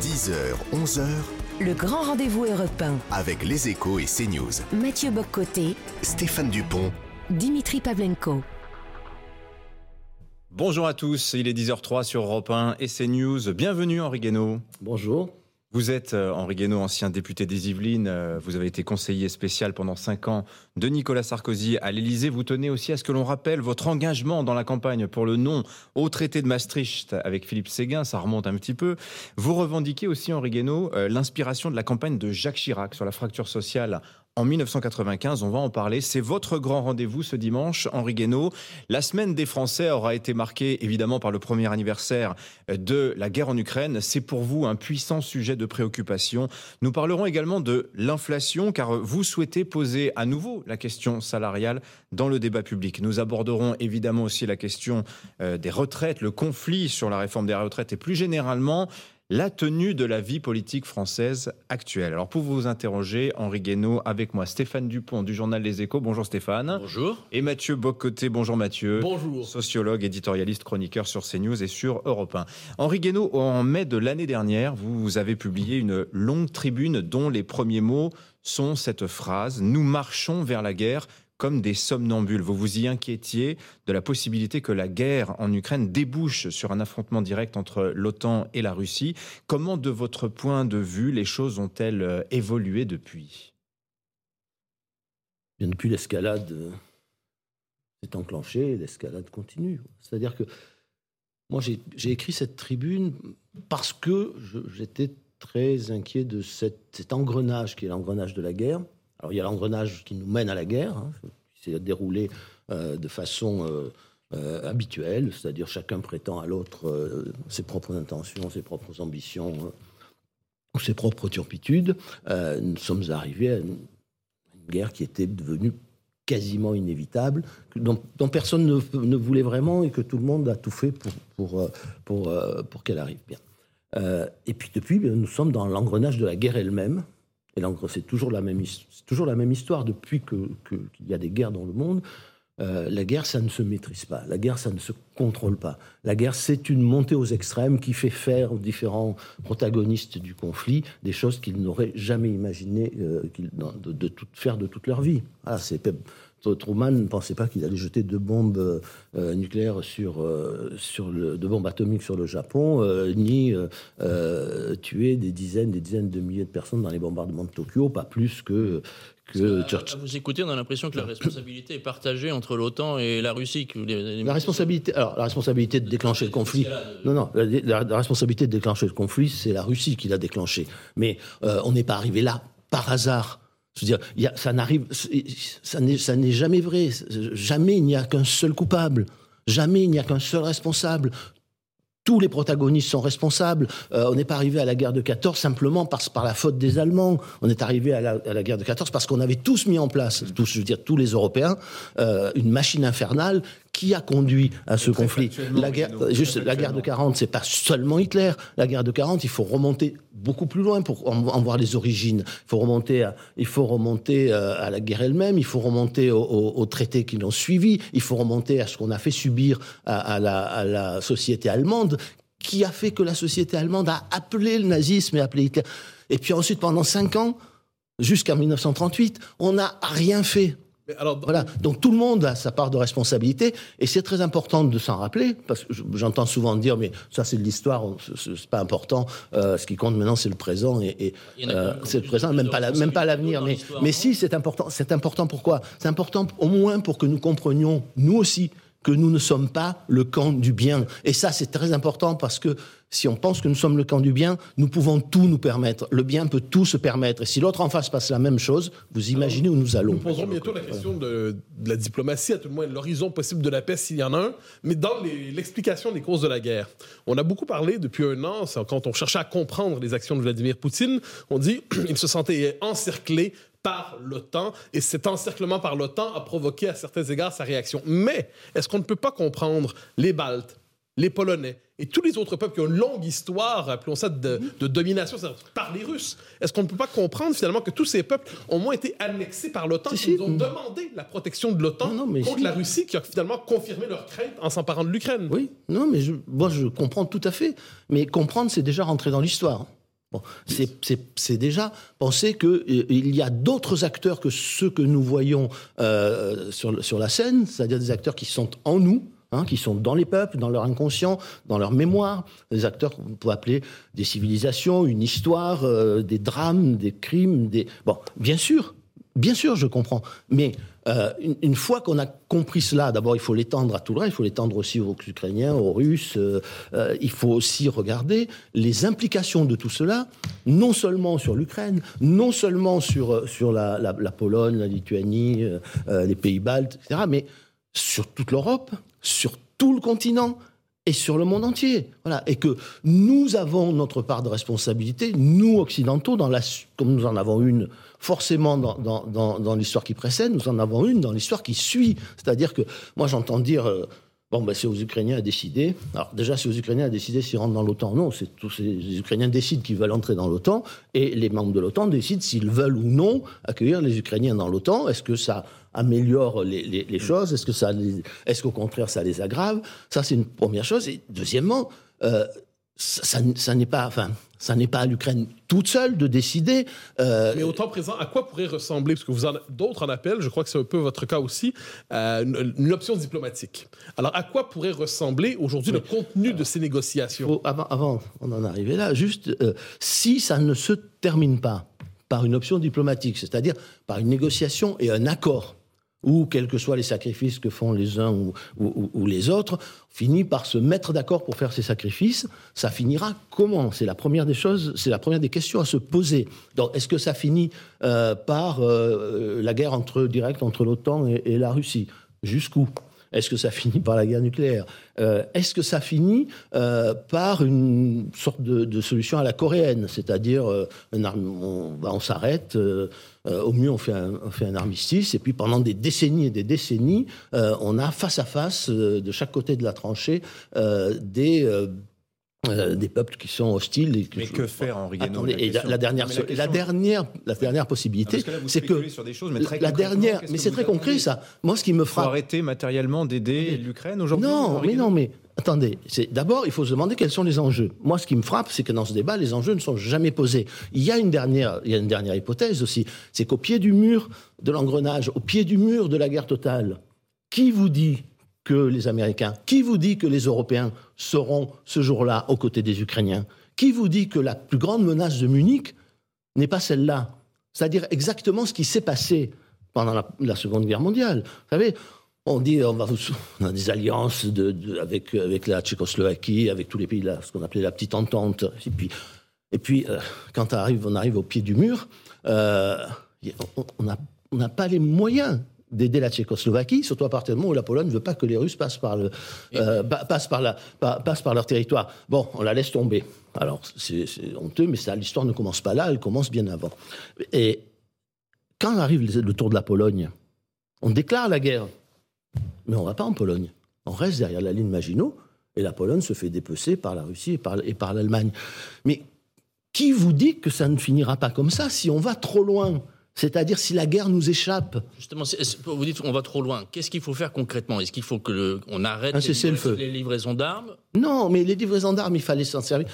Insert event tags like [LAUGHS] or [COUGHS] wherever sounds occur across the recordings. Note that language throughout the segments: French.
10h, 11h, Le grand rendez-vous européen. avec les échos et CNews. Mathieu Boccoté, Stéphane Dupont, Dimitri Pavlenko. Bonjour à tous, il est 10h03 sur Europe 1 et CNews. Bienvenue Henri Guénaud. Bonjour. Vous êtes euh, Henri Guénaud, ancien député des Yvelines. Euh, Vous avez été conseiller spécial pendant 5 ans de Nicolas Sarkozy à l'Élysée. Vous tenez aussi à ce que l'on rappelle votre engagement dans la campagne pour le non au traité de Maastricht avec Philippe Séguin. Ça remonte un petit peu. Vous revendiquez aussi, Henri Guénaud, euh, l'inspiration de la campagne de Jacques Chirac sur la fracture sociale en 1995, on va en parler. C'est votre grand rendez-vous ce dimanche, Henri Guénaud. La semaine des Français aura été marquée évidemment par le premier anniversaire de la guerre en Ukraine. C'est pour vous un puissant sujet de préoccupation. Nous parlerons également de l'inflation, car vous souhaitez poser à nouveau la question salariale dans le débat public. Nous aborderons évidemment aussi la question euh, des retraites, le conflit sur la réforme des retraites et plus généralement la tenue de la vie politique française actuelle. Alors pour vous interroger, Henri Guénaud, avec moi Stéphane Dupont du journal Les Échos. Bonjour Stéphane. Bonjour. Et Mathieu Bocoté. Bonjour Mathieu. Bonjour. Sociologue, éditorialiste, chroniqueur sur CNews et sur Europe 1. Henri Guénaud, en mai de l'année dernière, vous avez publié une longue tribune dont les premiers mots sont cette phrase Nous marchons vers la guerre comme des somnambules. Vous vous y inquiétiez de la possibilité que la guerre en Ukraine débouche sur un affrontement direct entre l'OTAN et la Russie. Comment, de votre point de vue, les choses ont-elles euh, évolué depuis? Bien depuis l'escalade euh, s'est enclenchée, l'escalade continue. C'est-à-dire que moi, j'ai écrit cette tribune parce que j'étais très inquiet de cet engrenage qui est l'engrenage de la guerre. Alors, il y a l'engrenage qui nous mène à la guerre, hein, qui s'est déroulé euh, de façon euh, euh, habituelle, c'est-à-dire chacun prétend à l'autre ses propres intentions, ses propres ambitions, ou ses propres turpitudes. Nous sommes arrivés à une, guerre qui était devenue quasiment inévitable, dont, personne ne, voulait vraiment et que tout le monde a tout fait pour, pour, pour, euh, pour qu'elle arrive bien. Et puis depuis, nous sommes dans l'engrenage de la guerre elle-même. Et l'engre- c'est toujours, la même histoire depuis qu'il y a des guerres dans le monde. Euh, la guerre, ça ne se maîtrise pas. La guerre, ça ne se contrôle pas. La guerre, c'est une montée aux extrêmes qui fait faire aux différents protagonistes du conflit des choses qu'ils n'auraient jamais imaginé euh, de, tout- faire de toute leur vie. C'est Truman ne pensait pas qu'il allait jeter deux bombes euh, nucléaires sur, euh, sur le, deux bombes atomiques sur le Japon, euh, ni tuer des dizaines, des dizaines de milliers de personnes dans les bombardements de Tokyo, pas plus que, que À- Churchill. à vous écouter, on a l'impression que la responsabilité est partagée entre l'OTAN et la Russie. que les- les- La responsabilité, alors, la responsabilité de déclencher le conflit. Non, non, la, la- la responsabilité de déclencher le conflit, c'est la Russie qui l'a déclenché. Mais euh, on n'est pas arrivé là par hasard. Veux dire, ça n'arrive, ça n'est, jamais vrai. Jamais il n'y a qu'un seul coupable. Jamais il n'y a qu'un seul responsable. Tous les protagonistes sont responsables. Euh, on n'est pas arrivé à la guerre de 14 simplement par, par la faute des Allemands. On est arrivé à la, guerre de 14 parce qu'on avait tous mis en place, tous, je veux tous les Européens, euh, une machine infernale qui a conduit à ce conflit. La guerre, juste la guerre de 40, c'est pas seulement Hitler. La guerre de 40, il faut remonter beaucoup plus loin pour en, en voir les origines. Il faut remonter, à, il faut remonter euh, à la guerre elle-même. Il faut remonter au- au- aux traités qui l'ont suivi. Il faut remonter à ce qu'on a fait subir à, à la, à la société allemande, qui a fait que la société allemande a appelé le nazisme et appelé Hitler? Et puis ensuite, pendant cinq ans, jusqu'en 1938, on n'a rien fait. Alors, Voilà, donc tout le monde a sa part de responsabilité, et c'est très important de s'en rappeler, parce que je- j'entends souvent dire, mais ça c'est de l'histoire, c'est pas important, euh, ce qui compte maintenant c'est le présent, et, euh, c'est le présent, même pas la- même pas l'avenir, mais, mais si, c'est important, c'est important pourquoi? C'est important au moins pour que nous comprenions, nous aussi, que nous ne sommes pas le camp du bien. Et ça, c'est très important parce que si on pense que nous sommes le camp du bien, nous pouvons tout nous permettre. Le bien peut tout se permettre. Et si l'autre en face passe la même chose, vous imaginez où nous allons. nous poserons bientôt la question de, de la diplomatie, à tout le moins l'horizon possible de la paix s'il y en a un, mais dans l'explication des causes de la guerre. On a beaucoup parlé depuis un an, quand on cherchait à comprendre les actions de Vladimir Poutine, on dit [CLEARS THROAT] il se sentait encerclé par l'OTAN et cet encerclement par l'OTAN a provoqué à certains égards sa réaction. Mais est-ce qu'on ne peut pas comprendre les Baltes, les Polonais et tous les autres peuples qui ont une longue histoire, appelons ça, de, de domination par les Russes? Est-ce qu'on ne peut pas comprendre finalement que tous ces peuples ont moins été annexés par l'OTAN, qu'ils si. ont demandé la protection de l'OTAN contre si. la Russie, qui a finalement confirmé leur crainte en s'emparant de l'Ukraine? Oui, non, mais je, moi je comprends tout à fait. Mais comprendre, c'est déjà rentrer dans l'histoire. C'est- déjà penser qu'il y a d'autres acteurs que ceux que nous voyons euh, sur la scène, c'est-à-dire des acteurs qui sont en nous, hein, qui sont dans les peuples, dans leur inconscient, dans leur mémoire, des acteurs qu'on peut appeler des civilisations, une histoire, euh, des drames, des crimes, des... Bon, bien sûr, bien sûr, je comprends. Mais euh, une, fois qu'on a compris cela, d'abord, il faut l'étendre à tout le reste, il faut l'étendre aussi aux Ukrainiens, aux Russes. euh, euh, il faut aussi regarder les implications de tout cela, non seulement sur l'Ukraine, non seulement sur, sur la, la- la Pologne, la Lituanie, les pays baltes, etc., mais sur toute l'Europe, sur tout le continent et sur le monde entier. Voilà. Et que nous avons notre part de responsabilité, nous occidentaux, dans la, comme nous en avons une forcément dans, dans, dans, l'histoire qui précède, nous en avons une dans l'histoire qui suit. C'est-à-dire que moi j'entends dire... euh, Bon, ben, c'est aux Ukrainiens à décider. Alors, déjà, c'est aux Ukrainiens à décider s'ils rentrent dans l'OTAN. Non, c'est tous les Ukrainiens décident qu'ils veulent entrer dans l'OTAN et les membres de l'OTAN décident s'ils veulent ou non accueillir les Ukrainiens dans l'OTAN. Est-ce que ça améliore les, les- les choses Est-ce que ça, est-ce qu'au contraire ça les aggrave? Ça, c'est une première chose. Et deuxièmement, euh, ça, ça- ça n'est pas, enfin, ça n'est pas à l'Ukraine toute seule de décider. euh, Mais au temps présent, à quoi pourrait ressembler, parce que vous en, d'autres en appellent, je crois que c'est un peu votre cas aussi, euh, une, une option diplomatique. Alors, à quoi pourrait ressembler aujourd'hui le contenu de ces négociations? Faut- avant, avant, on en arrivait là, juste euh, si ça ne se termine pas par une option diplomatique, c'est-à-dire par une négociation et un accord, ou quels que soient les sacrifices que font les uns ou, les autres, finit par se mettre d'accord pour faire ces sacrifices, ça finira comment? C'est la première des choses, c'est la première des questions à se poser. Est-ce que ça finit euh, par euh, la guerre entre, directe entre l'OTAN et, la Russie? Jusqu'où? Est-ce que ça [LAUGHS] finit par la guerre nucléaire? Euh, Est-ce que ça finit euh, par une sorte de, solution à la coréenne? C'est-à-dire, euh, on s'arrête, euh, au mieux on fait, un, on fait un armistice, et puis pendant des décennies et des décennies, euh, on a face à face, euh, de chaque côté de la tranchée, des... euh, des peuples qui sont hostiles. Et Mais que faire, Henri Guénaud Attendez, La et la, dernière, la dernière, la dernière Ah, possibilité, parce que là, vous c'est que spéculez sur des choses, mais très la dernière, mais c'est très concret ça. Moi, ce qui me faut frappe, arrêter matériellement d'aider l'Ukraine aujourd'hui non, mais non, mais attendez. D'abord, il faut se demander quels sont les enjeux. Moi, ce qui me frappe, c'est que dans ce débat, les enjeux ne sont jamais posés. Il y a une dernière, il y a une dernière hypothèse aussi, c'est qu'au pied du mur de l'engrenage, au pied du mur de la guerre totale, qui vous dit que les Américains, qui vous dit que les Européens seront ce jour-là aux côtés des Ukrainiens? Qui vous dit que la plus grande menace de Munich n'est pas celle-là? C'est-à-dire exactement ce qui s'est passé pendant la, la Seconde Guerre mondiale. Vous savez, on dit on, va vous- on a des alliances de- de- avec, avec la Tchécoslovaquie, avec tous les pays, la- ce qu'on appelait la petite entente. Et puis, et puis euh, quand arrive, on arrive au pied du mur, euh, on- on n'a on pas les moyens d'aider la Tchécoslovaquie, surtout à partir du moment où la Pologne ne veut pas que les Russes passent par, le, euh, passent par, la, pa- passent par leur territoire. Bon, on la laisse tomber. Alors, c'est honteux, mais l'histoire ne commence pas là, elle commence bien avant. Et quand arrive le tour de la Pologne, on déclare la guerre, mais on ne va pas en Pologne. On reste derrière la ligne Maginot, et la Pologne se fait dépecer par la Russie et par, et par l'Allemagne. Mais qui vous dit que ça ne finira pas comme ça si on va trop loin? C'est-à-dire si la guerre nous échappe Justement, vous dites qu'on va trop loin. Qu'est-ce qu'il faut faire concrètement? Est-ce qu'il faut que le- on arrête les, cessez-le-feu. livraisons- les livraisons d'armes? Non, mais les livraisons d'armes, il fallait s'en servir.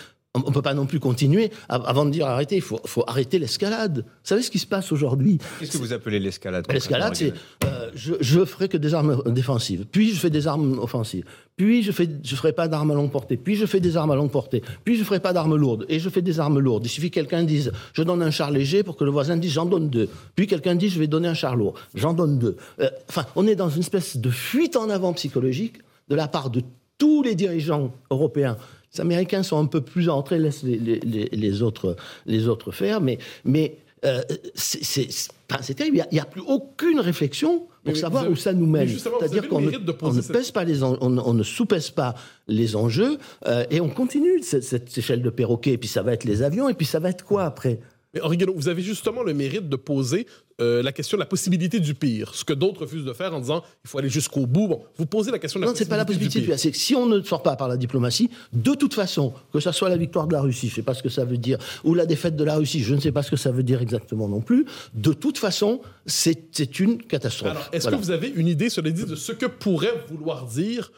On ne peut pas non plus continuer. Av- Avant de dire arrêter, il faut, faut arrêter l'escalade. Vous savez ce qui se passe aujourd'hui? Qu'est-ce que vous appelez l'escalade L'escalade, c'est euh, je, je ferai que des armes défensives, puis je fais des armes offensives, puis je fais, je ferai pas d'armes à longue portée, puis je fais des armes à longue portée, puis je ferai pas d'armes lourdes, et je fais des armes lourdes. Il suffit que quelqu'un dise je donne un char léger pour que le voisin dise j'en donne deux, puis quelqu'un dit je vais donner un char lourd, j'en donne deux. Euh, Enfin, on est dans une espèce de fuite en avant psychologique de la part de tous les dirigeants européens. Les Américains sont un peu plus entrés, laissent les, les- les- les autres, les autres faire, mais, mais euh, c'est terrible. Il n'y a, plus aucune réflexion pour Mais savoir avez- où ça nous mène. C'est-à-dire qu'on ne, pèse pas les en- on, on ne sous-pèse pas les enjeux euh, et on continue cette, cette échelle de perroquet. Et puis ça va être les avions et puis ça va être quoi après? Mais Henri Guénaud, vous avez justement le mérite de poser euh, la question de la possibilité du pire, ce que d'autres refusent de faire en disant il faut aller jusqu'au bout. Bon, vous posez la question de la Non, c'est pas la possibilité du pire. C'est que si on ne sort pas par la diplomatie, de toute façon, que ce soit la victoire de la Russie, je ne sais pas ce que ça veut dire, ou la défaite de la Russie, je ne sais pas ce que ça veut dire exactement non plus, de toute façon, c'est c'est une catastrophe. Alors, est-ce Voilà. que vous avez une idée, cela dit, de ce que pourrait vouloir dire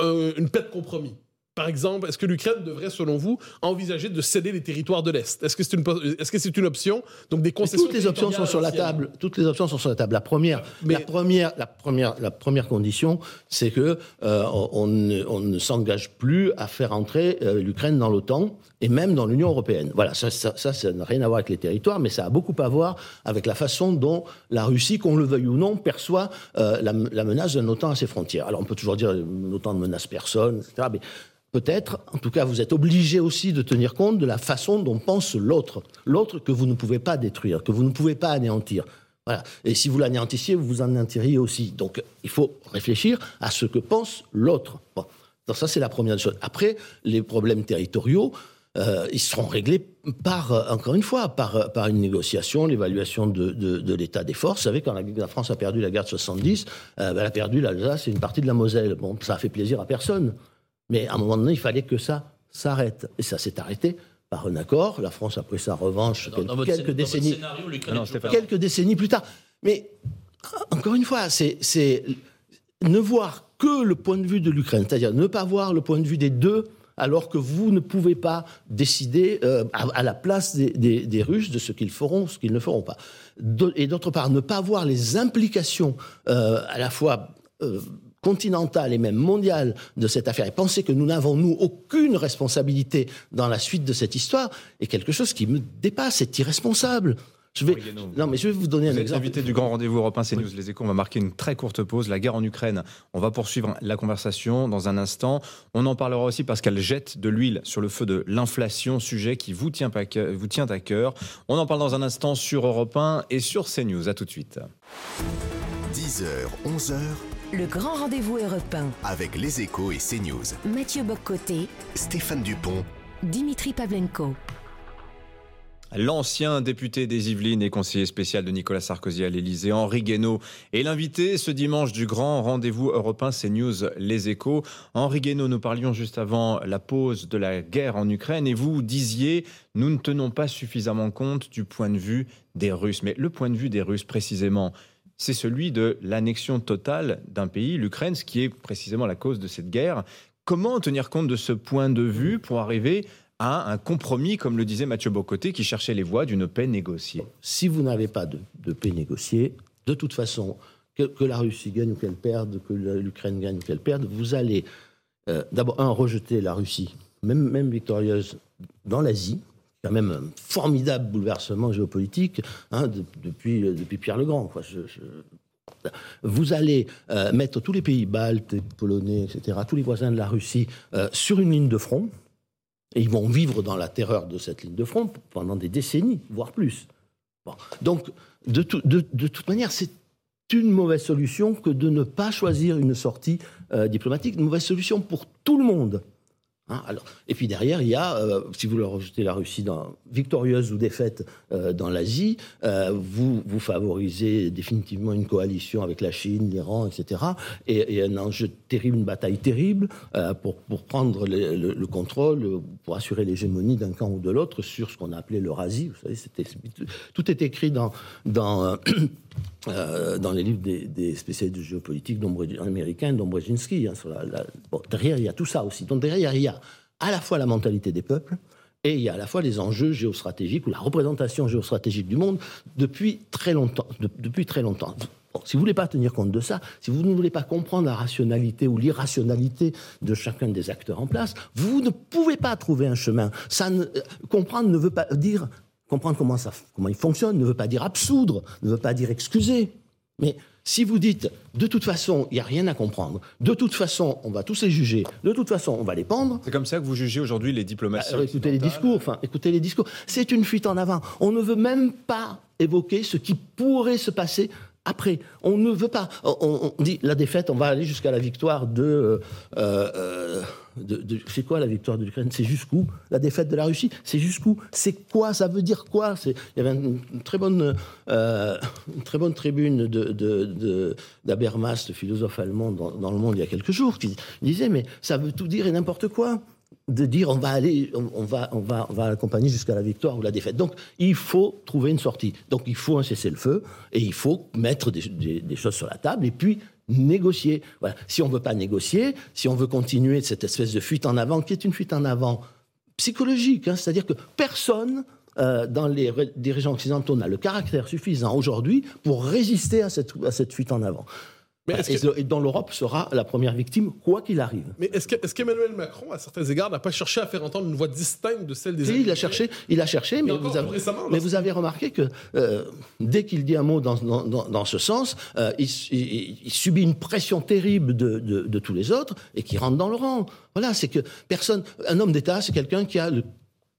euh, une paix de compromis? Par exemple, est-ce que l'Ukraine devrait, selon vous, envisager de céder les territoires de l'Est? Est-ce que c'est une, po- est-ce que c'est une option? Donc des Mais concessions toutes les options sont sur la table. Toutes les options sont sur la table. La première, Mais- la première, la première, la première condition, c'est que euh, on, on ne, on ne s'engage plus à faire entrer euh, l'Ukraine dans l'OTAN et même dans l'Union européenne. Voilà, ça, ça, n'a rien à voir avec les territoires, mais ça a beaucoup à voir avec la façon dont la Russie, qu'on le veuille ou non, perçoit euh, la, la menace d'un OTAN à ses frontières. Alors on peut toujours dire l'OTAN ne menace personne, etc. Mais Peut-être, en tout cas, vous êtes obligé aussi de tenir compte de la façon dont pense l'autre. L'autre que vous ne pouvez pas détruire, que vous ne pouvez pas anéantir. Voilà. Et si vous l'anéantissiez, vous vous anéantiriez aussi. Donc, il faut réfléchir à ce que pense l'autre. Bon. Donc, ça, c'est la première chose. Après, les problèmes territoriaux, euh, ils seront réglés par, euh, encore une fois, par, euh, par une négociation, l'évaluation de, de- de l'état des forces. Vous savez, quand la, la France a perdu la guerre de 70, euh, elle a perdu l'Alsace et une partie de la Moselle. Bon, ça a fait plaisir à personne. Mais à un moment donné, il fallait que ça s'arrête. Et ça s'est arrêté par un accord. La France a pris sa revanche Dans, dans quelques décennies scénario, Non, quelques décennies plus tard. Mais encore une fois, c'est ne voir que le point de vue de l'Ukraine, c'est-à-dire ne pas voir le point de vue des deux, alors que vous ne pouvez pas décider euh, à, la place des, Russes de ce qu'ils feront, ce qu'ils ne feront pas. Et d'autre part, ne pas voir les implications euh, à la fois euh, continentale et même mondiale de cette affaire et penser que nous n'avons, nous, aucune responsabilité dans la suite de cette histoire est quelque chose qui me dépasse, c'est irresponsable. Je vais, non, mais je vais vous donner Vous un êtes exemple. invité du grand rendez-vous européen CNews Les Échos. On va marquer une très courte pause. La guerre en Ukraine, on va poursuivre la conversation dans un instant. On en parlera aussi parce qu'elle jette de l'huile sur le feu de l'inflation, sujet qui vous tient, pas que- vous tient à cœur. On en parle dans un instant sur Europe 1 et sur CNews. À tout de suite. 10h, 11h, Le grand rendez-vous européen. avec les échos et CNews. Mathieu Boccoté, Stéphane Dupont, Dimitri Pavlenko. L'ancien député des Yvelines et conseiller spécial de Nicolas Sarkozy à l'Élysée, Henri Guénaud, est l'invité ce dimanche du grand rendez-vous européen CNews Les Échos. Henri Guénaud, nous parlions juste avant la pause de la guerre en Ukraine et vous disiez nous ne tenons pas suffisamment compte du point de vue des Russes. Mais le point de vue des Russes précisément, c'est celui de l'annexion totale d'un pays, l'Ukraine, ce qui est précisément la cause de cette guerre. Comment tenir compte de ce point de vue pour arriver à un compromis, comme le disait Mathieu Bocoté, qui cherchait les voies d'une paix négociée Si vous n'avez pas de, paix négociée, de toute façon, que, la Russie gagne ou qu'elle perde, que l'Ukraine gagne ou qu'elle perde, vous allez euh, d'abord, un, rejeter la Russie, même, victorieuse, dans l'Asie, quand même un formidable bouleversement géopolitique hein, de- depuis, Pierre le Grand. Vous allez euh, mettre tous les pays baltes, polonais, etc., tous les voisins de la Russie, euh, sur une ligne de front, et ils vont vivre dans la terreur de cette ligne de front pendant des décennies, voire plus. Donc, de toute manière, c'est une mauvaise solution que de ne pas choisir une sortie euh, diplomatique, une mauvaise solution pour tout le monde. Hein, alors, et puis derrière, il y a, euh, si vous leur rejetez la Russie victorieuse ou défaite euh, dans l'Asie, euh, vous, favorisez définitivement une coalition avec la Chine, l'Iran, etc. Et, et un enjeu terrible, une bataille terrible pour, prendre le, le- le contrôle, pour assurer l'hégémonie d'un camp ou de l'autre sur ce qu'on a appelé l'Eurasie. Vous savez, tout est écrit dans, euh, dans les livres des, spécialistes de géopolitique américains, d'Ombrzezinski. hein, derrière, il y a tout ça aussi. Donc derrière, il y a à la fois la mentalité des peuples et il y a à la fois les enjeux géostratégiques ou la représentation géostratégique du monde depuis très longtemps. de- depuis très longtemps. Si vous ne voulez pas tenir compte de ça, si vous ne voulez pas comprendre la rationalité ou l'irrationalité de chacun des acteurs en place, vous ne pouvez pas trouver un chemin. Euh, comprendre ne veut pas dire comprendre comment, ça, comment il fonctionne ne veut pas dire absoudre, ne veut pas dire excuser. Mais si vous dites, de toute façon, il n'y a rien à comprendre, de toute façon, on va tous les juger, de toute façon, on va les pendre, C'est comme ça que vous jugez aujourd'hui les diplomaties alors, écoutez les discours, enfin, écoutez les discours. C'est une fuite en avant. On ne veut même pas évoquer ce qui pourrait se passer après. On ne veut pas. On, dit la défaite, on va aller jusqu'à la victoire de. euh, euh, de, c'est quoi la victoire de l'Ukraine? C'est jusqu'où La défaite de la Russie? C'est jusqu'où? C'est quoi? Ça veut dire quoi? Il y avait une, très bonne, euh, très bonne tribune d'Habermas, philosophe allemand, dans, dans Le Monde il y a quelques jours, qui disait mais ça veut tout dire et n'importe quoi de dire on va aller, on, va, on va, on va accompagner jusqu'à la victoire ou la défaite. Donc il faut trouver une sortie. Donc il faut un cessez-le-feu et il faut mettre des, choses sur la table et puis négocier. Voilà. Si on veut pas négocier, si on veut continuer cette espèce de fuite en avant qui est une fuite en avant psychologique, hein, c'est-à-dire que personne euh, dans les dirigeants occidentaux n'a le caractère suffisant aujourd'hui pour résister à cette, à cette fuite en avant. Mais et, que- et dont l'Europe sera la première victime, quoi qu'il arrive. Mais est-ce que- est-ce qu'Emmanuel Macron, à certains égards, n'a pas cherché à faire entendre une voix distincte de celle des Si, il a cherché, il a cherché, mais, vous avez, mais vous remarqué que euh, dès qu'il dit un mot dans, dans- dans- dans ce sens, euh, il, il- il subit une pression terrible de, de- de tous les autres et qui rentre dans le rang. Voilà, c'est que personne, un homme d'État, c'est quelqu'un qui a le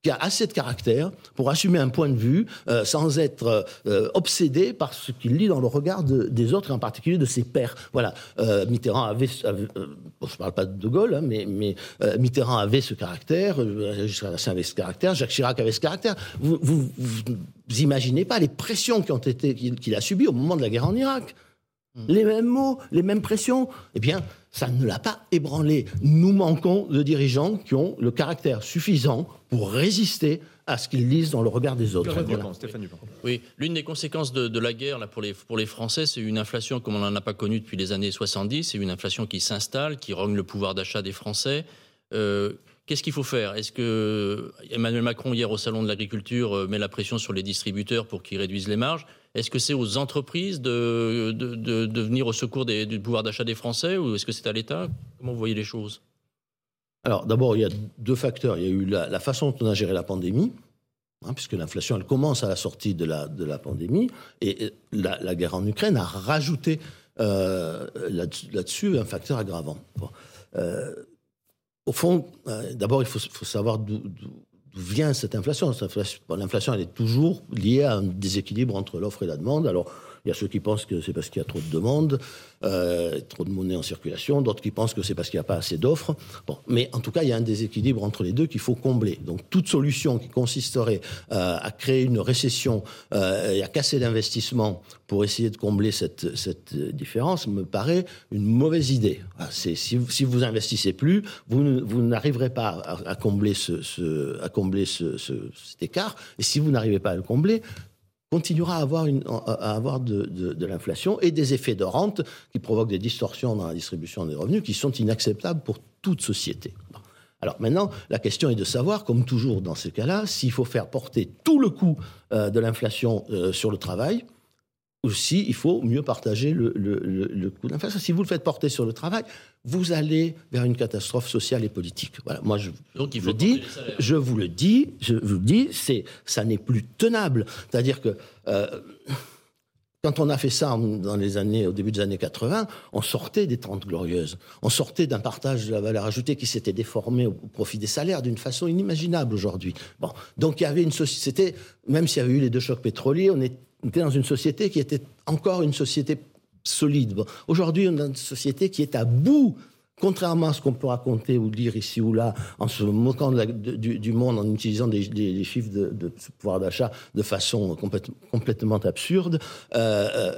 qui a assez de caractère pour assumer un point de vue euh, sans être euh, obsédé par ce qu'il lit dans le regard de- des autres, et en particulier de ses pairs. Voilà, Euh, Mitterrand avait, bon, je ne parle pas de Gaulle, hein, mais, Mitterrand avait ce caractère, Jacques Chirac avait ce caractère. Vous, vous, vous, imaginez pas les pressions qui ont été qu'il a subies au moment de la guerre en Irak. Les mêmes mots, les mêmes pressions. Eh bien, ça ne l'a pas ébranlé. Nous manquons de dirigeants qui ont le caractère suffisant pour résister à ce qu'ils lisent dans le regard des autres. Très bien. Voilà. Dupont, Stéphane Dupont. Oui, l'une des conséquences de, de la guerre là, pour, les, pour les Français, c'est une inflation comme on n'en a pas connue depuis les années 70. C'est une inflation qui s'installe, qui rogne le pouvoir d'achat des Français. Euh, Qu'est-ce qu'il faut faire? Est-ce que Emmanuel Macron, hier au Salon de l'Agriculture, euh, met la pression sur les distributeurs pour qu'ils réduisent les marges? Est-ce que c'est aux entreprises de, de, venir au secours du pouvoir d'achat des Français ou est-ce que c'est à l'État? Comment vous voyez les choses? Alors, d'abord, il y a deux facteurs. Il y a eu la, façon dont on a géré la pandémie, hein, puisque l'inflation, elle commence à la sortie de la, de la pandémie, et la, guerre en Ukraine a rajouté euh, là-dessus un facteur aggravant. Euh, au fond, euh, d'abord, il faut, faut savoir d'où vient cette inflation. L'inflation, elle est toujours liée à un déséquilibre entre l'offre et la demande. Il y a ceux qui pensent que c'est parce qu'il y a trop de demandes, euh, trop de monnaie en circulation, d'autres qui pensent que c'est parce qu'il n'y a pas assez d'offres. Bon, mais en tout cas, il y a un déséquilibre entre les deux qu'il faut combler. Donc, toute solution qui consisterait euh, à créer une récession euh, et à casser l'investissement pour essayer de combler cette, différence me paraît une mauvaise idée. C'est- si, vous- investissez plus, vous, n'arriverez pas à, combler, cet écart. Et si vous n'arrivez pas à le combler, continuera à avoir, de, l'inflation et des effets de rente qui provoquent des distorsions dans la distribution des revenus qui sont inacceptables pour toute société. Alors maintenant, la question est de savoir, comme toujours dans ces cas-là, s'il faut faire porter tout le coût euh, de l'inflation euh, sur le travail ou si il faut mieux partager le, le- le- le coût de l'inflation. Si vous le faites porter sur le travail, vous allez vers une catastrophe sociale et politique. Voilà, moi je, Donc il je faut le dis, je vous le dis, je vous le dis, c'est, ça n'est plus tenable. C'est-à-dire que euh, quand on a fait ça dans les années, au début des années 80, on sortait des 30 glorieuses. On sortait d'un partage de la valeur ajoutée qui s'était déformé au profit des salaires d'une façon inimaginable aujourd'hui. Bon, donc il y avait une société, même s'il y avait eu les deux chocs pétroliers, on est- on était dans une société qui était encore une société solide. Aujourd'hui, on a une société qui est à bout Contrairement à ce qu'on peut raconter ou dire ici ou là, en se moquant du, monde, en utilisant des, chiffres de, pouvoir d'achat de façon complète- complètement absurde, euh, euh,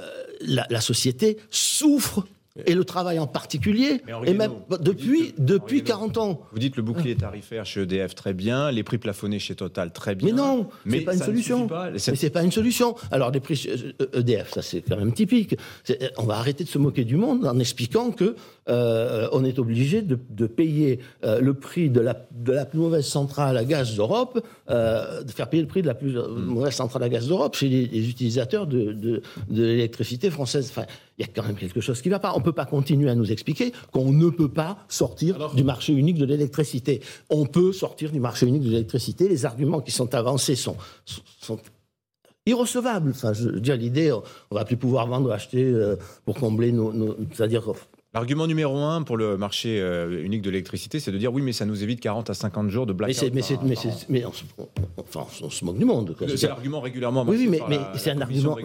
la société souffre, et le travail en particulier, Henri et même Guénaud, depuis, que- depuis Henri Guénaud, 40 ans. Vous dites le bouclier tarifaire chez EDF très bien, les prix plafonnés chez Total très bien. Mais non, mais c'est pas une solution. pas. Mais c'est pas une solution. Alors les prix euh, EDF, ça c'est quand même typique. C'est- On va arrêter de se moquer du monde en expliquant que euh, on est obligé de, de payer euh, le prix de la, de la plus mauvaise centrale à gaz d'Europe, euh, de faire payer le prix de la plus euh, mauvaise centrale à gaz d'Europe chez les, les utilisateurs de, de, de l'électricité française. Enfin, il y a quand même quelque chose qui ne va pas. On ne peut pas continuer à nous expliquer qu'on ne peut pas sortir Alors- du marché unique de l'électricité. On peut sortir du marché unique de l'électricité. Les arguments qui sont avancés sont, sont irrecevables. Enfin, je veux dire, l'idée, on ne va plus pouvoir vendre, acheter euh, pour combler nos, nos- c'est-à-dire L'argument numéro un pour le marché euh, unique de l'électricité, c'est de dire oui, mais ça nous évite 40 à 50 jours de blackout. mais, mais, mais on, se, on- enfin, on se moque du monde. C'est l'argument régulièrement. Oui, mais, c'est un argument,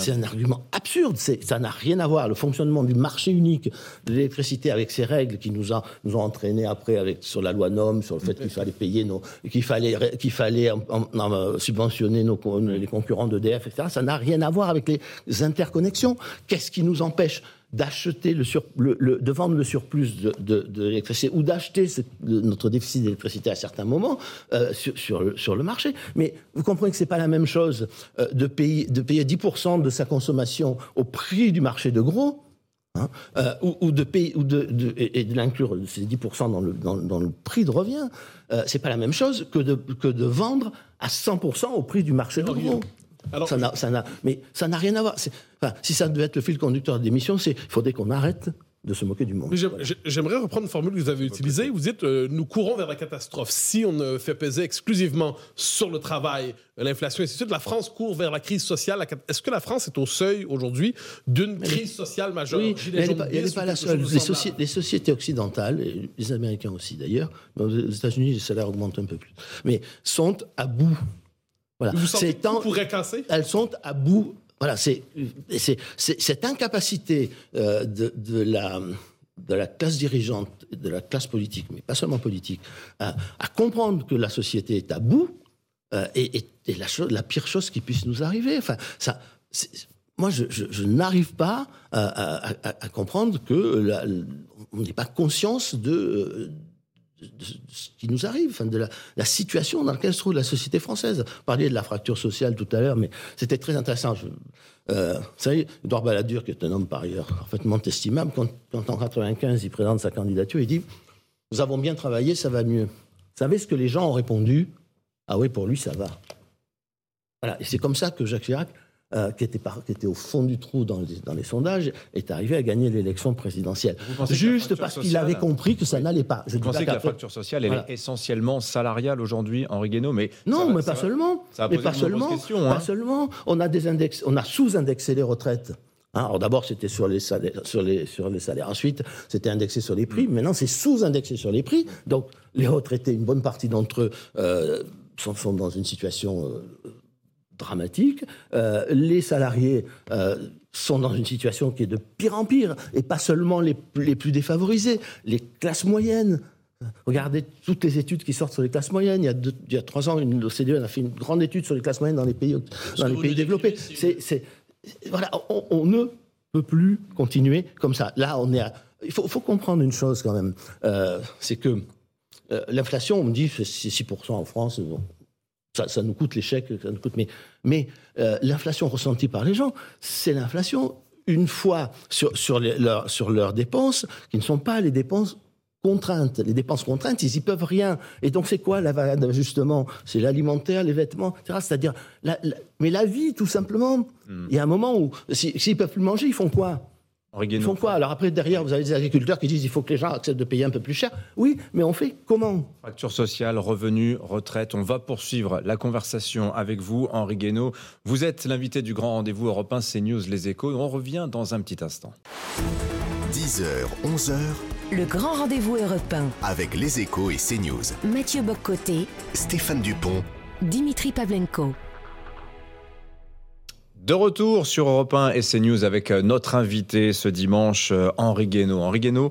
c'est un argument absurde. Ça n'a rien à voir. Le fonctionnement du marché unique de l'électricité avec ses règles qui nous, a, nous ont entraînés après avec, sur la loi NOM, sur le fait qu'il fallait payer nos, qu'il fallait, qu'il fallait en- en- en, subventionner nos, les concurrents d'EDF, etc. Ça n'a rien à voir avec les interconnexions. Qu'est-ce qui nous empêche d'acheter le, le, le- de vendre le surplus de, de, de l'électricité ou d'acheter notre déficit d'électricité à certains moments euh, sur, sur, le, sur le marché. Mais vous comprenez que c'est pas la même chose euh, de, payer, de payer 10% de sa consommation au prix du marché de gros. hein, euh, ou, ou de payer, ou de, de- et, de l'inclure ces 10% dans le, dans, dans le prix de revient, c'est pas la même chose que de, que de vendre à 100% au prix du marché de gros. Alors, Ça n'a, ça n'a- mais ça n'a rien à voir. C'est- enfin, si ça devait être le fil conducteur de l'émission, c'est il faudrait qu'on arrête de se moquer du monde. J'aimerais reprendre une formule que vous avez utilisée. Vous dites euh, nous courons vers la catastrophe. Si on ne fait peser exclusivement sur le travail, l'inflation et ainsi de suite, la France court vers la crise sociale. Est-ce que la France est au seuil aujourd'hui d'une crise sociale majeure? Oui, mais elle n'est pas, elle la seule. Les, semblable? soci- les sociétés occidentales, et les Américains aussi d'ailleurs, mais aux États-Unis, les salaires augmentent un peu plus, mais sont à bout. Voilà. Vous sentez pourrait casser? elles sont à bout. Voilà, c'est cette incapacité euh, de, de la de la classe dirigeante, de la classe politique, mais pas seulement politique, à, à comprendre que la société est à bout euh, est la, chose- la pire chose qui puisse nous arriver. Enfin, ça, moi, je, je- je n'arrive pas à, à- à- à comprendre que la- on n'ait pas conscience de, euh, de- de ce qui nous arrive, de la, la situation dans laquelle se trouve la société française. Vous parliez de la fracture sociale tout à l'heure, mais c'était très intéressant. Je, euh, vous savez, Edouard Balladur, qui est un homme par ailleurs parfaitement estimable, quand, quand en 95 il présente sa candidature, il dit Nous avons bien travaillé, ça va mieux. Vous savez ce que les gens ont répondu? Ah oui, pour lui, ça va. Voilà. Et c'est comme ça que Jacques Chirac, euh, qui, était par- qui était au fond du trou dans les, dans les sondages, est arrivé à gagner l'élection présidentielle. Juste parce qu'il avait compris que ça n'allait pas. Je Vous pas pensez que la fracture sociale, elle Voilà. est essentiellement salariale aujourd'hui, Henri Guénaud mais Non, va- mais pas va- seulement. ça mais pas seulement. questions, hein. Pas seulement. On a des index, on a sous-indexé les retraites. Hein, alors d'abord, c'était sur les salaires, sur les, sur les salaires. Ensuite, c'était indexé sur les Mm. prix. Maintenant, c'est sous-indexé sur les prix. Donc, les retraités, une bonne partie d'entre eux euh, sont, sont dans une situation euh, dramatique. Euh, les salariés euh, sont dans une situation qui est de pire en pire, et pas seulement les, les plus défavorisés, les classes moyennes. Regardez toutes les études qui sortent sur les classes moyennes. Il y a, deux- il y a trois ans, une OCDE a fait une grande étude sur les classes moyennes dans les pays, dans les pays développés. décrivez, C'est, c'est- voilà, on, on ne peut plus continuer comme ça. Là, on est. à- il faut, faut comprendre une chose quand même, Euh, c'est que l'inflation, on me dit, c'est 6% en France. bon, ça, ça nous coûte chèques, ça nous coûte. Mais, mais euh, l'inflation ressentie par les gens, c'est l'inflation une fois sur, sur, les- leurs- sur leurs dépenses, qui ne sont pas les dépenses contraintes. Les dépenses contraintes, ils y peuvent rien. Et donc, c'est quoi la variable d'ajustement C'est l'alimentaire, les vêtements, etc. C'est-à-dire, la- la- mais la vie, tout simplement. Il y a un moment où, si- s'ils peuvent plus manger, ils font quoi? Ils Guénaud. font quoi Alors après, derrière, vous avez des agriculteurs qui disent il faut que les gens acceptent de payer un peu plus cher. Oui, mais on fait comment Fracture sociale, revenus, retraite. On va poursuivre la conversation avec vous, Henri Guénaud. Vous êtes l'invité du grand rendez-vous européen CNews Les Échos. On revient dans un petit instant. 10h, 11h, Le grand rendez-vous européen. avec les échos et CNews. Mathieu Boccoté, Stéphane Dupont, Dimitri Pavlenko. De retour sur Europe 1 et CNews avec euh, notre invité ce dimanche, euh, Henri Guénaud. Henri Guénaud,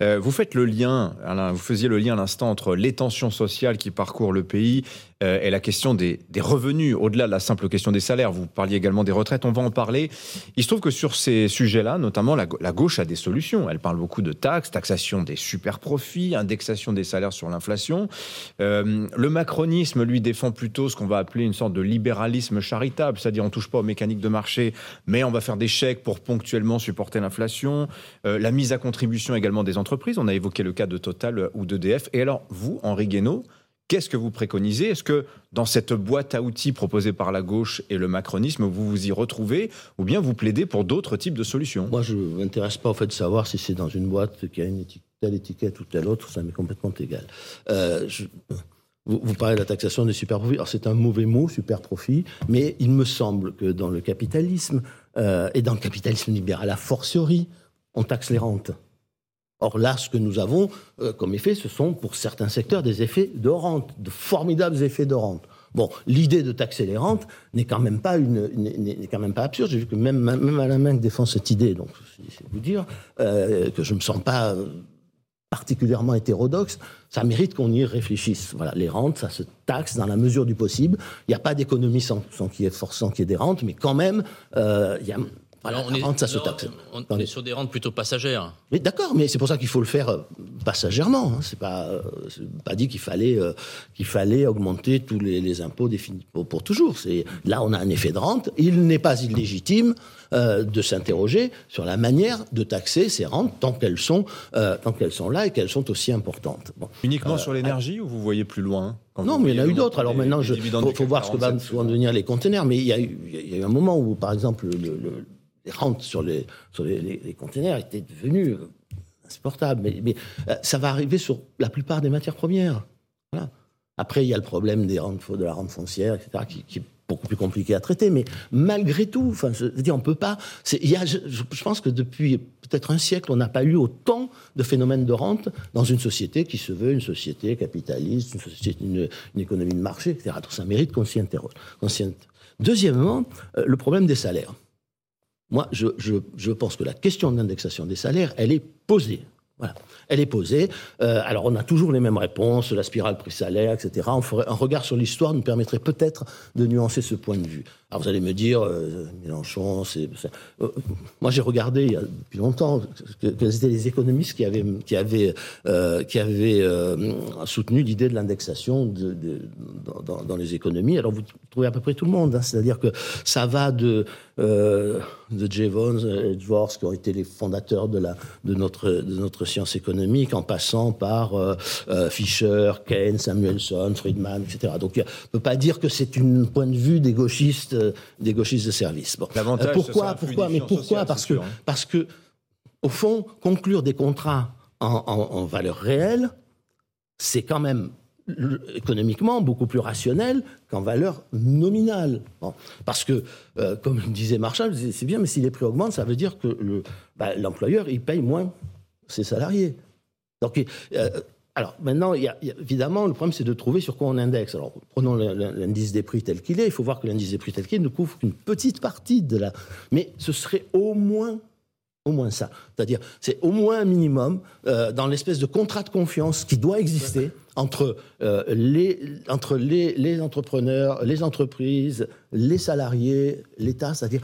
euh, vous faites le lien, vous faisiez le lien à l'instant entre les tensions sociales qui parcourent le pays euh, et la question des, revenus, au-delà de la simple question des salaires. Vous parliez également des retraites, on va en parler. Il se trouve que sur ces sujets-là, notamment la, gauche a des solutions. Elle parle beaucoup de taxes, taxation des super profits, indexation des salaires sur l'inflation. Euh, le macronisme, lui, défend plutôt ce qu'on va appeler une sorte de libéralisme charitable, c'est-à-dire on touche pas aux mécaniques de marché, mais on va faire des chèques pour ponctuellement supporter l'inflation. Euh, la mise à contribution également des entreprises, on a évoqué le cas de Total ou d'EDF. Et alors, vous, Henri Guénaud, Qu'est-ce que vous préconisez? Est-ce que dans cette boîte à outils proposée par la gauche et le macronisme, vous vous y retrouvez ou bien vous plaidez pour d'autres types de solutions? Moi, je ne m'intéresse pas au fait de savoir si c'est dans une boîte qui a une telle étiquette ou telle autre, ça m'est complètement égal. Euh, vous, parlez de la taxation des super profits. Alors, c'est un mauvais mot, super profit, mais il me semble que dans le capitalisme, euh, et dans le capitalisme libéral, a fortiori, on taxe les rentes. Or là, ce que nous avons euh, comme effet, ce sont pour certains secteurs des effets de rente, de formidables effets de rente. Bon, l'idée de taxer les rentes n'est quand même pas une, n'est- quand même pas absurde. J'ai vu que même même Alain Minc défend cette idée, donc c'est vous dire euh, que je me sens pas euh, particulièrement hétérodoxe. Ça mérite qu'on y réfléchisse. Voilà, les rentes, ça se taxe dans la mesure du possible. Il n'y a pas d'économie sans, sans qu'il y qu'il y ait des rentes, mais quand même, il y a voilà, on, est, la rente, ça se alors, taxe. on- on Attendez. est sur des rentes plutôt passagères. Mais d'accord, mais c'est pour ça qu'il faut le faire euh, passagèrement. Hein. C'est pas, euh, c'est pas dit qu'il fallait euh, qu'il fallait augmenter tous les, les impôts définis pour, pour toujours. C'est là on a un effet de rente. Il n'est pas illégitime euh, de s'interroger sur la manière de taxer ces rentes tant qu'elles sont euh, tant qu'elles sont là et qu'elles sont aussi importantes. Bon. Uniquement sur l'énergie ou vous voyez plus loin quand Non, mais il y en a eu d'autres. Alors les- maintenant, il faut, voir ce que 47, vont devenir les conteneurs. Mais il y, a eu, il y a eu un moment où, par exemple, le- le- les rentes sur les, sur conteneurs étaient devenues euh, insupportables. Mais, euh, ça va arriver sur la plupart des matières premières. Après, il y a le problème des rentes, de la rente foncière, etc., qui, est beaucoup plus compliqué à traiter. Mais malgré tout, enfin, je veux dire, on peut pas. je, pense que depuis peut-être un siècle, on n'a pas eu autant de phénomènes de rente dans une société qui se veut une société capitaliste, une, économie de marché, etc. Donc ça mérite qu'on s'y interroge. Deuxièmement, euh, le problème des salaires. Moi, je, pense que la question de l'indexation des salaires, elle est posée. Voilà. Elle est posée. Euh, alors, on a toujours les mêmes réponses, la spirale prix-salaire, etc. Un regard sur l'histoire nous permettrait peut-être de nuancer ce point de vue. Alors, vous allez me dire, euh, Mélenchon, c'est. euh, moi, j'ai regardé il y a, depuis longtemps que- étaient les économistes qui avaient, qui avaient, euh, soutenu l'idée de l'indexation de, de- dans, les économies. Alors, vous trouvez à peu près tout le monde. hein. C'est-à-dire que ça va de, de Jevons, Edgeworth, qui ont été les fondateurs de, notre, de notre science économique, en passant par Fisher, Keynes, Samuelson, Friedman, etc. Donc, on ne peut pas dire que c'est un point de vue des gauchistes, des gauchistes de service. Bon. Euh, pourquoi, pourquoi, mais pourquoi Parce que, hein. parce que, au fond, conclure des contrats en, en- en valeur réelle, c'est quand même économiquement beaucoup plus rationnel qu'en valeur nominale. Bon. Parce que, euh, comme disait Marshall, c'est bien, mais si les prix augmentent, ça veut dire que le- bah, l'employeur, il paye moins ses salariés. Donc, euh, alors maintenant, y a- évidemment, le problème, c'est de trouver sur quoi on indexe. Alors, prenons l'indice des prix tel qu'il est. Il faut voir que l'indice des prix tel qu'il est ne couvre qu'une petite partie de la... Mais ce serait au moins au moins ça. C'est-à-dire, c'est au moins un minimum euh, dans l'espèce de contrat de confiance qui doit exister entre, euh, les, entre entrepreneurs, les entreprises, les salariés, l'État. C'est-à-dire,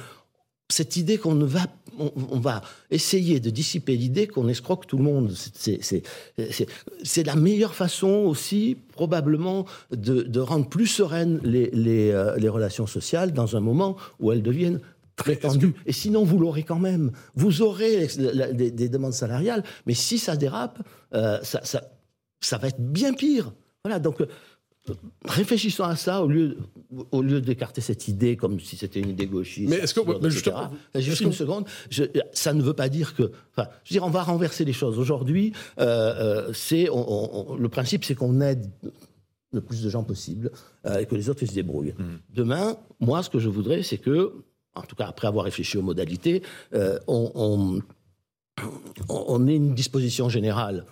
cette idée qu'on ne va, on, on va essayer de dissiper l'idée qu'on escroque tout le monde. C'est- la meilleure façon aussi, probablement, de, de rendre plus sereines les, les, euh, les relations sociales dans un moment où elles deviennent très tendues. Et sinon, vous l'aurez quand même. Vous aurez des demandes salariales, mais si ça dérape, euh, ça, ça, ça va être bien pire. Voilà, donc... Réfléchissons à ça au lieu, au lieu d'écarter cette idée comme si c'était une idée gauchiste. Mais est-ce que- absurde, mais justement, Juste une seconde. Je- ça ne veut pas dire que. Enfin, je veux dire, on va renverser les choses. Aujourd'hui, euh, euh, c'est on- on- on- le principe, c'est qu'on aide le plus de gens possible euh, et que les autres ils se débrouillent. Demain, moi, ce que je voudrais, c'est que, en tout cas après avoir réfléchi aux modalités, euh, on, on, on- on ait une disposition générale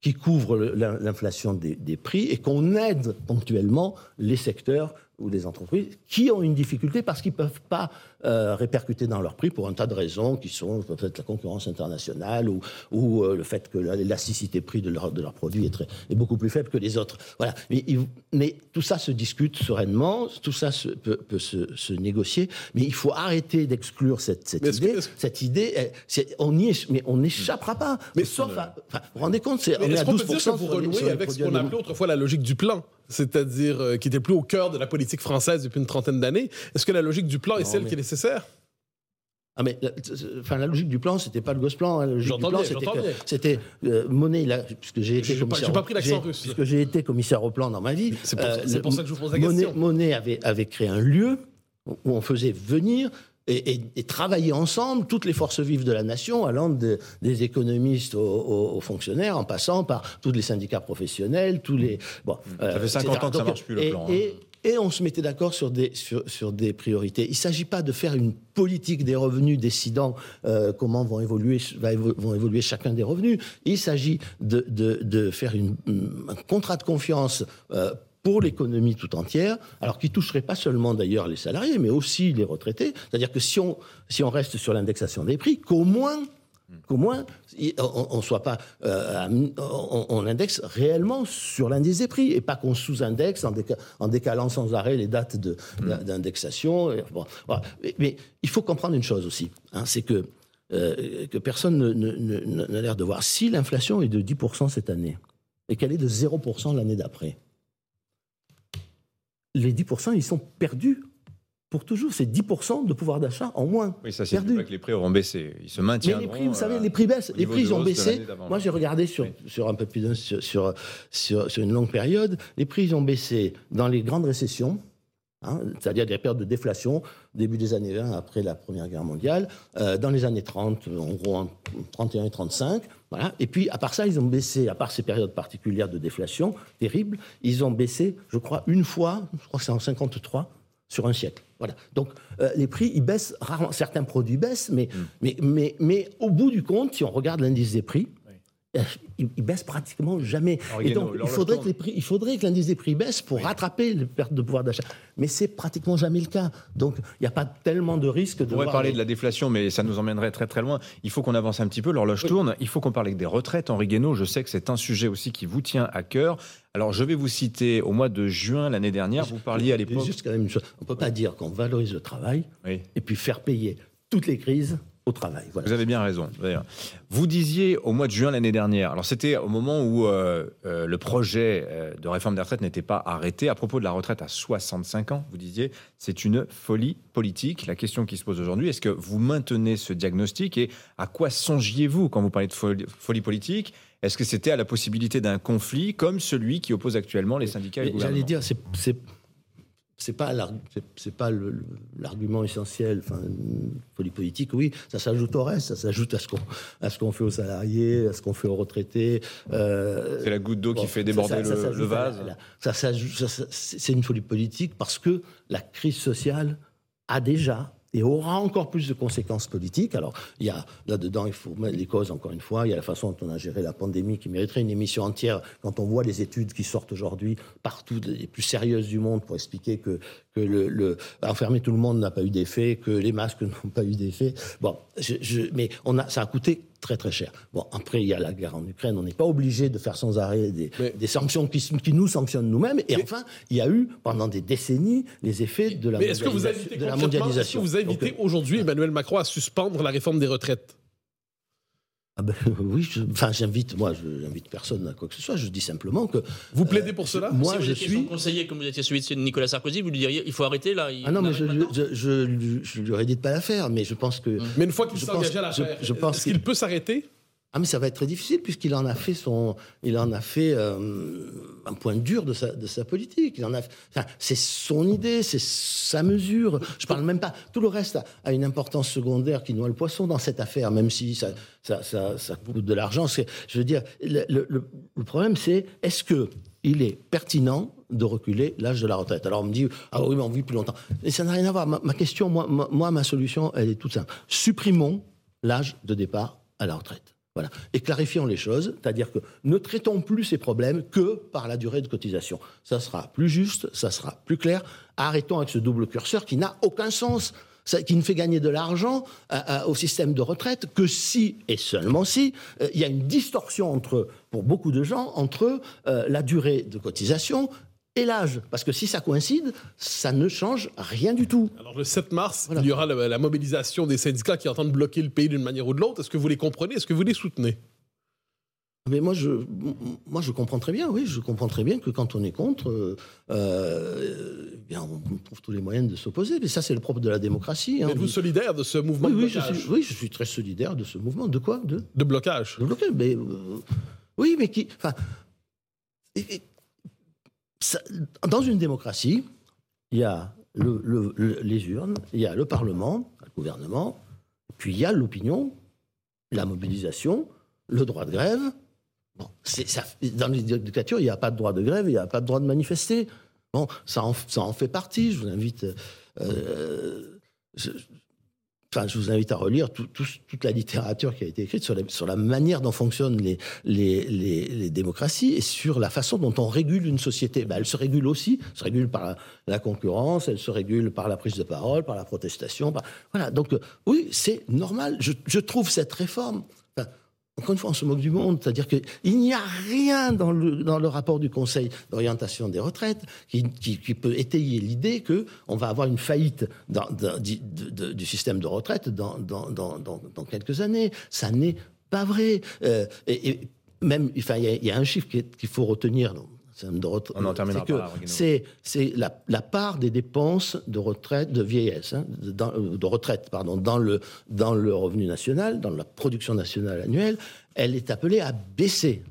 qui couvre l'inflation des, des prix et qu'on aide ponctuellement les secteurs ou les entreprises qui ont une difficulté parce qu'ils ne peuvent pas euh, répercuter dans leurs prix pour un tas de raisons qui sont peut-être la concurrence internationale ou, ou, euh, le fait que la- l'élasticité prix de leurs de leurs produits est, très- est beaucoup plus faible que les autres. Voilà. Mais, tout ça se discute sereinement, tout ça se- peut, peut se, se négocier, mais il faut arrêter d'exclure cette, cette idée. que- Cette idée, elle, on y est, mais on n'échappera pas. Mais- sauf à, vous vous rendez compte, c'est, on Mais est Est-ce à qu'on 12% peut dire que vous renouez avec ce qu'on appelait autrefois la logique du plan, c'est-à-dire euh, qui était plus au cœur de la politique française depuis une trentaine d'années Est-ce que la logique du plan est celle mais- qui est nécessaire? Ah mais la, enfin, la logique du plan, c'était pas le gosse-plan. hein. La logique du plan, c'était euh, monnaie. Là, puisque j'ai été pas- commissaire. j'ai pas au- pris l'accent j'ai- russe. Puisque j'ai été commissaire au plan dans ma vie. C'est pour ça- euh, pour que je vous pose la Monet, question. Monet avait, avait créé un lieu où on faisait venir et, et- et travailler ensemble toutes les forces vives de la nation, allant de- des économistes aux, aux- aux fonctionnaires, en passant par tous les syndicats professionnels, tous les. Bon, Ça fait 50 etc. ans que ça Donc, marche plus, le et- plan, hein. Et, et on se mettait d'accord sur des, sur, sur des priorités. Il ne s'agit pas de faire une politique des revenus décidant euh, comment vont évoluer, va évo- vont évoluer chacun des revenus. Il s'agit de, de, de faire une, un contrat de confiance euh, pour l'économie tout entière, alors qui toucherait pas seulement d'ailleurs les salariés, mais aussi les retraités. C'est-à-dire que si on, si on reste sur l'indexation des prix, qu'au moins qu'au moins on, soit pas euh, on, on indexe réellement sur l'indice des prix et pas qu'on sous-indexe en, déca- en décalant sans arrêt les dates de- d'indexation. Et bon, voilà. mais, mais il faut comprendre une chose aussi, hein, c'est que euh, que personne ne- ne- ne- n'a l'air de voir. Si l'inflation est de 10% cette année et qu'elle est de 0% l'année d'après, les 10% ils sont perdus pour toujours. C'est 10% de pouvoir d'achat en moins. Oui, ça Perdu. pas que les prix auront baissé. Ils se Mais maintiennent. les prix, vous savez, les prix baissent. Les prix, ils ont baissé. Moi, j'ai regardé sur, Oui. sur un peu plus d'un, sur, sur, sur, sur une longue période. Les prix, ils ont baissé dans les grandes récessions, hein, c'est-à-dire des périodes de déflation, début des années 20, après la Première Guerre mondiale, euh, dans les années 30, en gros, en 31 et 35. Voilà. Et puis, à part ça, ils ont baissé, à part ces périodes particulières de déflation terribles, ils ont baissé, je crois, une fois, je crois que c'est en 53, sur un siècle. Voilà. Donc, euh, les prix, ils baissent rarement. Certains produits baissent, mais, mais, mais, mais au bout du compte, si on regarde l'indice des prix, il, il baisse pratiquement jamais. Alors, Et donc, il faudrait tourne. que, les prix, il faudrait que l'indice des prix baisse pour rattraper les pertes de pouvoir d'achat. Mais c'est pratiquement jamais le cas. Donc, il n'y a pas tellement de risque de. On pourrait parler les- de la déflation, mais ça nous emmènerait très très loin. Il faut qu'on avance un petit peu, l'horloge tourne. Il faut qu'on parle des retraites. Henri Guénaud, je sais que c'est un sujet aussi qui vous tient à cœur. Alors je vais vous citer, au mois de juin l'année dernière, vous parliez à l'époque... Juste quand même une chose. On ne peut pas dire qu'on valorise le travail et puis faire payer toutes les crises au travail. Voilà. Vous avez bien raison. d'ailleurs. Vous disiez au mois de juin l'année dernière, alors c'était au moment où euh, euh, le projet euh, de réforme des retraites n'était pas arrêté, à propos de la retraite à 65 ans, vous disiez c'est une folie politique. La question qui se pose aujourd'hui, est-ce que vous maintenez ce diagnostic et à quoi songiez-vous quand vous parlez de folie, folie politique? Est-ce que c'était à la possibilité d'un conflit comme celui qui oppose actuellement les syndicats et le Mais J'allais gouvernement? dire, c'est c'est pas c'est- pas l'argument essentiel. Enfin, une folie politique, oui, ça s'ajoute au reste, ça s'ajoute à ce qu'on à ce qu'on fait aux salariés, à ce qu'on fait aux retraités. euh, C'est la goutte d'eau qui fait déborder ça- ça le, vase. ça- c'est une folie politique parce que la crise sociale a déjà et aura encore plus de conséquences politiques. Alors, il y a là-dedans, il faut mettre les causes, encore une fois. Il y a la façon dont on a géré la pandémie qui mériterait une émission entière quand on voit les études qui sortent aujourd'hui partout, les plus sérieuses du monde, pour expliquer que, que le, enfermer tout le monde n'a pas eu d'effet, que les masques [LAUGHS] n'ont pas eu d'effet. Bon, mais on a, ça a coûté très très cher. Bon, après, il y a la guerre en Ukraine. On n'est pas obligé de faire sans arrêt des, Mais- des sanctions qui, qui nous sanctionnent nous-mêmes. Et enfin, il y a eu pendant des décennies les effets de la, Mais est-ce que vous mondialisation- invitez que mondialisation. vous invitez Donc, aujourd'hui Emmanuel Macron à suspendre la réforme des retraites? Ah ben, [LAUGHS] oui, je- enfin, j'invite, moi, je n'invite personne à quoi que ce soit. Je dis simplement que. Vous plaidez pour cela? Moi, si vous je étiez suis. son conseiller, comme vous étiez celui de Nicolas Sarkozy, vous lui diriez il faut arrêter là. il- Ah non, on mais je, maintenant je, je, je lui aurais dit de pas la faire, mais je pense que. Mais une fois qu'il Je s'est pense- engagé à la je- faire, je pense est-ce qu'il qu'il- peut s'arrêter? Ah, mais ça va être très difficile puisqu'il en a fait son, il en a fait euh, un point dur de sa, politique. C'est son idée, c'est sa mesure. Je parle même pas. Tout le reste a, une importance secondaire qui noie le poisson dans cette affaire, même si ça, ça, ça, coûte de l'argent. Je veux dire, le, problème, c'est est-ce que il est pertinent de reculer l'âge de la retraite? Alors on me dit ah oui mais on vit plus longtemps. Mais ça n'a rien à voir. Ma, ma question, moi, moi, ma solution, elle est toute simple. Supprimons l'âge de départ à la retraite. Et clarifions les choses, c'est-à-dire que ne traitons plus ces problèmes que par la durée de cotisation. Ça sera plus juste, ça sera plus clair. Arrêtons avec ce double curseur qui n'a aucun sens, qui ne fait gagner de l'argent à- à- au système de retraite que si, et seulement si, euh, il y a une distorsion entre, pour beaucoup de gens entre euh, la durée de cotisation et l'âge. Parce que si ça coïncide, ça ne change rien du tout. Alors, le 7 mars, Voilà. il y aura la, la mobilisation des syndicats qui entendent bloquer le pays d'une manière ou de l'autre. Est-ce que vous les comprenez? Est-ce que vous les soutenez? Mais moi je, moi, je comprends très bien, oui, je comprends très bien que quand on est contre, euh, euh, eh bien, on trouve tous les moyens de s'opposer. Mais ça, c'est le propre de la démocratie. hein. Êtes-vous solidaire de ce mouvement oui, de oui, je suis, oui, je suis très solidaire de ce mouvement. De quoi? De, De blocage de blocage. Mais, euh, oui, mais qui. Enfin, et- et- dans une démocratie, il y a le- le- le- les urnes, il y a le Parlement, le gouvernement, puis il y a l'opinion, la mobilisation, le droit de grève. Bon, dans les dictatures, il n'y a pas de droit de grève, il n'y a pas de droit de manifester. Bon, ça en, fait partie. Je vous invite. euh, Enfin, je vous invite à relire tout- tout- toute la littérature qui a été écrite sur la, manière dont fonctionnent les, démocraties et sur la façon dont on régule une société. Ben, elle se régule aussi, elle se régule par la, concurrence, elle se régule par la prise de parole, par la protestation. Voilà, donc euh, oui, c'est normal. Je trouve cette réforme. Encore une fois, on se moque du monde, c'est-à-dire qu'il n'y a rien dans le, rapport du Conseil d'orientation des retraites qui, peut étayer l'idée qu'on va avoir une faillite du, système de retraite dans, quelques années. Ça n'est pas vrai. Euh, même, enfin, il y, a- un chiffre qu'il faut retenir. De On en terminera c'est la, la part des dépenses de retraite, de vieillesse, hein, de, euh, de retraite, pardon, dans le, dans le revenu national, dans la production nationale annuelle, elle est appelée à baisser.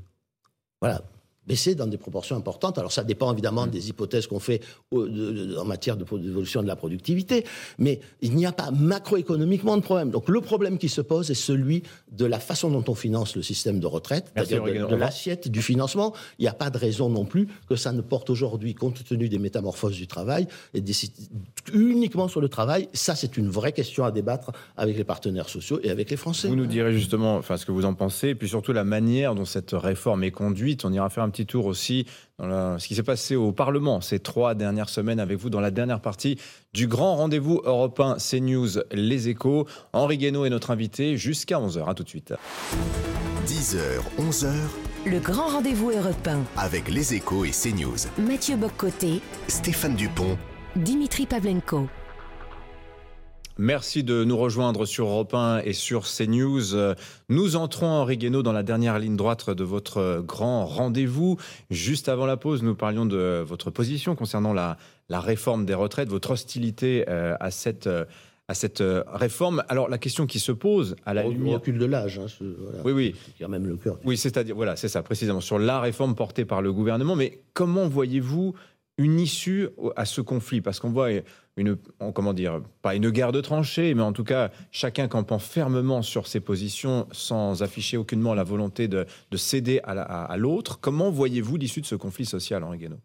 Voilà. Baisser dans des proportions importantes. Alors, ça dépend évidemment des hypothèses qu'on fait en matière d'évolution de la productivité, mais il n'y a pas macroéconomiquement de problème. Donc, le problème qui se pose est celui de la façon dont on finance le système de retraite, c'est-à-dire de- l'assiette du financement. Il n'y a pas de raison non plus que ça ne porte aujourd'hui, compte tenu des métamorphoses du travail, et uniquement sur le travail. Ça, c'est une vraie question à débattre avec les partenaires sociaux et avec les Français. Vous nous direz justement enfin, ce que vous en pensez, et puis surtout la manière dont cette réforme est conduite. On ira faire un petit tour aussi dans la- ce qui s'est passé au Parlement ces trois dernières semaines avec vous dans la dernière partie du grand rendez-vous européen CNews Les Échos. Henri Guénaud est notre invité jusqu'à 11h. À tout de suite. 10h, 11h, Le grand rendez-vous européen. avec les échos et CNews. Mathieu Boccoté, Stéphane Dupont, Dimitri Pavlenko. Merci de nous rejoindre sur Europe 1 et sur CNews. Nous entrons, Henri Guénaud, dans la dernière ligne droite de votre grand rendez-vous. Juste avant la pause, nous parlions de votre position concernant la, la réforme des retraites, votre hostilité euh, à cette, euh, à cette euh, réforme. Alors, la question qui se pose à la lumière... recul de l'âge. hein, voilà. Oui, oui. Même le cœur. Oui, c'est-à-dire, voilà, c'est ça, précisément, sur la réforme portée par le gouvernement. Mais comment voyez-vous une issue à ce conflit Parce qu'on voit une, en- comment dire, pas une guerre de tranchées, mais en tout cas, chacun campant fermement sur ses positions sans afficher aucunement la volonté de, de céder à la- à à l'autre. Comment voyez-vous l'issue de ce conflit social, Henri Guénaud?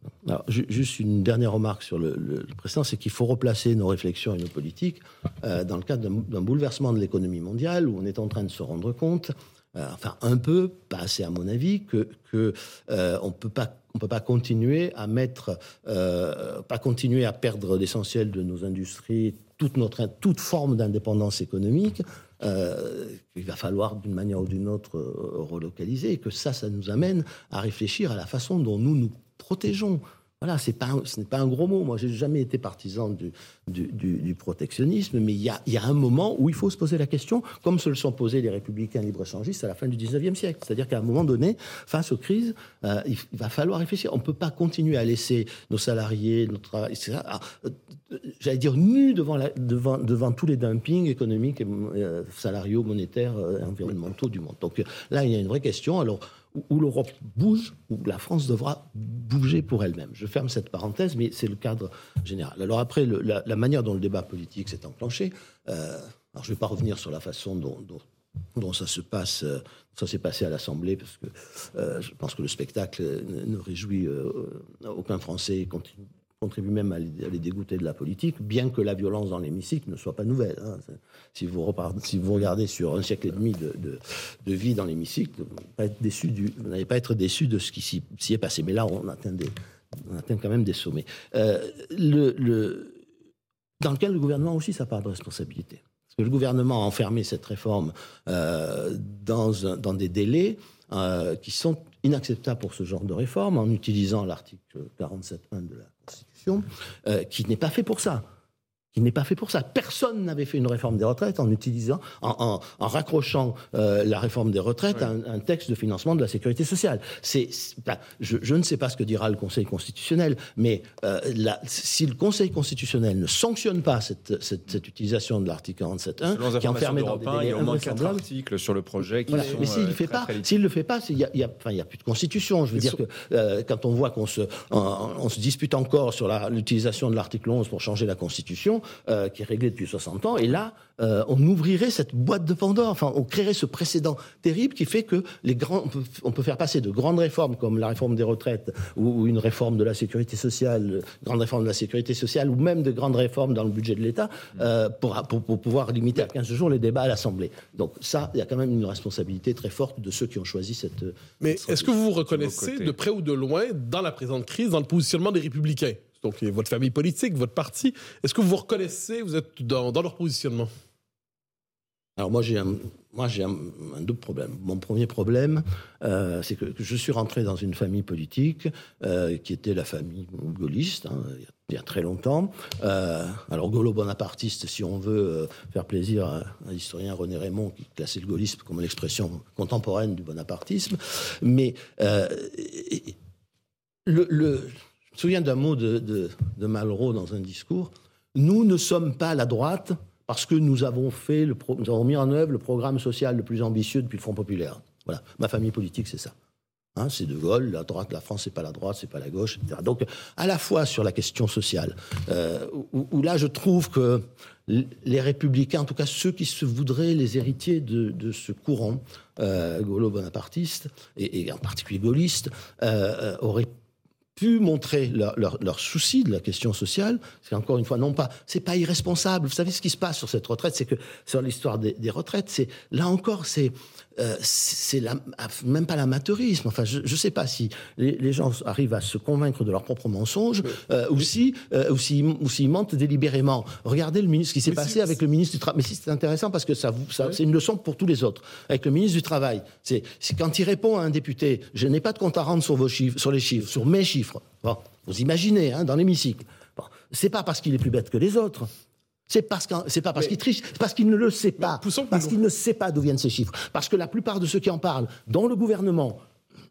Juste une dernière remarque sur le, le- précédent, c'est qu'il faut replacer nos réflexions et nos politiques euh, dans le cadre d'un bouleversement de l'économie mondiale où on est en train de se rendre compte, euh, enfin un peu, pas assez à mon avis, que, que euh, on peut pas on peut pas continuer à mettre, euh, à perdre l'essentiel de nos industries, toute notre toute forme d'indépendance économique. Euh, il va falloir d'une manière ou d'une autre euh, relocaliser et que ça, ça nous amène à réfléchir à la façon dont nous nous protégeons. Voilà, pas, ce n'est pas un gros mot. Moi, j'ai jamais été partisan du, du, protectionnisme, mais il y, y a un moment où il faut se poser la question, comme se le sont posés les républicains libre-échangistes à la fin du 19e siècle. C'est-à-dire qu'à un moment donné, face aux crises, euh, il, va falloir réfléchir. On ne peut pas continuer à laisser nos salariés, notre travail, etc., euh, j'allais dire, nus devant, la- devant, devant tous les dumpings économiques, euh, salariaux, monétaires, environnementaux du monde. Donc là, il y a une vraie question. Alors, où- l'Europe bouge, où la France devra bouger pour elle-même. Je ferme cette parenthèse, mais c'est le cadre général. Alors après, la, manière dont le débat politique s'est enclenché, euh, alors je ne vais pas revenir sur la façon dont, ça se passe, euh, ça s'est passé à l'Assemblée, parce que euh, je pense que le spectacle ne, réjouit aucun Français contribue même à les, dégoûter de la politique, bien que la violence dans l'hémicycle ne soit pas nouvelle. hein. Si, vous regardez sur un siècle et demi de, vie dans l'hémicycle, vous n'allez pas être déçu de ce qui s'y est passé. Mais là, on atteint, quand même des sommets. Euh, dans lequel le gouvernement aussi sa part de responsabilité. Parce que le gouvernement a enfermé cette réforme euh, dans des délais euh, qui sont inacceptables pour ce genre de réforme, en utilisant l'article 47.1 de la Euh, qui n'est pas fait pour ça. Qui n'est pas fait pour ça. Personne n'avait fait une réforme des retraites en utilisant, en, en- en raccrochant euh, la réforme des retraites à un, un texte de financement de la sécurité sociale. C'est, ben, je, je ne sais pas ce que dira le Conseil constitutionnel, mais euh, la- si le Conseil constitutionnel ne sanctionne pas cette, cette- cette utilisation de l'article 47.1, Selon les qui enfermé dans des 1, il délais y a au moins quatre articles sur le projet qui voilà. sont Mais s'il euh, le fait pas, s'il le fait pas, il y a, y a- enfin, y a plus de constitution. Je veux dire que euh, quand on voit qu'on se, on, on se dispute encore sur l'utilisation de l'article 11 pour changer la constitution, euh, qui est réglé depuis 60 ans. Et là, euh, on ouvrirait cette boîte de Pandore. Enfin, on créerait ce précédent terrible qui fait que les grands, on peut, on peut faire passer de grandes réformes comme la réforme des retraites ou, ou une réforme de la sécurité sociale, euh, grande réforme de la sécurité sociale ou même de grandes réformes dans le budget de l'État euh, pour, pour, pour pouvoir limiter à 15 jours les débats à l'Assemblée. Donc ça, il y a quand même une responsabilité très forte de ceux qui ont choisi cette. Mais est-ce que vous vous reconnaissez de près ou de loin dans la présente crise, dans le positionnement des républicains? Donc, votre famille politique, votre parti. Est-ce que vous vous reconnaissez, vous êtes dans, leur positionnement? Alors moi j'ai un, un, double problème. Mon premier problème, euh, c'est que, je suis rentré dans une famille politique euh, qui était la famille gaulliste hein, il, y a, très longtemps. Euh, alors gaulo-bonapartiste, si on veut faire plaisir à, à l'historien René Raymond qui classait le gaullisme comme l'expression contemporaine du bonapartisme, mais le, le- je me souviens d'un mot de, Malraux dans un discours. Nous ne sommes pas la droite parce que nous avons fait, nous avons mis en œuvre le programme social le plus ambitieux depuis le Front populaire. Voilà, ma famille politique, c'est ça. Hein, c'est De Gaulle, la droite, la France, c'est pas la droite, c'est pas la gauche, etc. Donc, à la fois sur la question sociale, euh, où, là, je trouve que les républicains, en tout cas ceux qui se voudraient les héritiers de, ce courant euh, gaulo-bonapartiste, et, et en particulier gaulliste, euh, euh, auraient pu montrer leur, leur, leur souci de la question sociale, c'est encore une fois non pas, c'est pas irresponsable. Vous savez ce qui se passe sur cette retraite, c'est que sur l'histoire des, des retraites, c'est là encore, c'est euh, c'est même pas l'amateurisme. Enfin, je ne sais pas si les, les gens arrivent à se convaincre de leur propre mensonge euh, ou si euh, ou s'ils mentent délibérément. Regardez le ministre, ce qui s'est passé si- avec le ministre du Travail. Mais si c'est intéressant parce que ça, vous- ça c'est une leçon pour tous les autres. Avec le ministre du Travail, c'est c'est quand il répond à un député, je n'ai pas de compte à rendre sur vos chiffres, sur les chiffres, sur mes chiffres. Bon, vous imaginez, hein, dans l'hémicycle. Bon, c'est pas parce qu'il est plus bête que les autres. C'est parce qu'en- c'est pas parce qu'il triche, c'est parce qu'il ne le sait pas. Parce qu'il ne sait pas d'où viennent ces chiffres. Parce que la plupart de ceux qui en parlent, dans le gouvernement,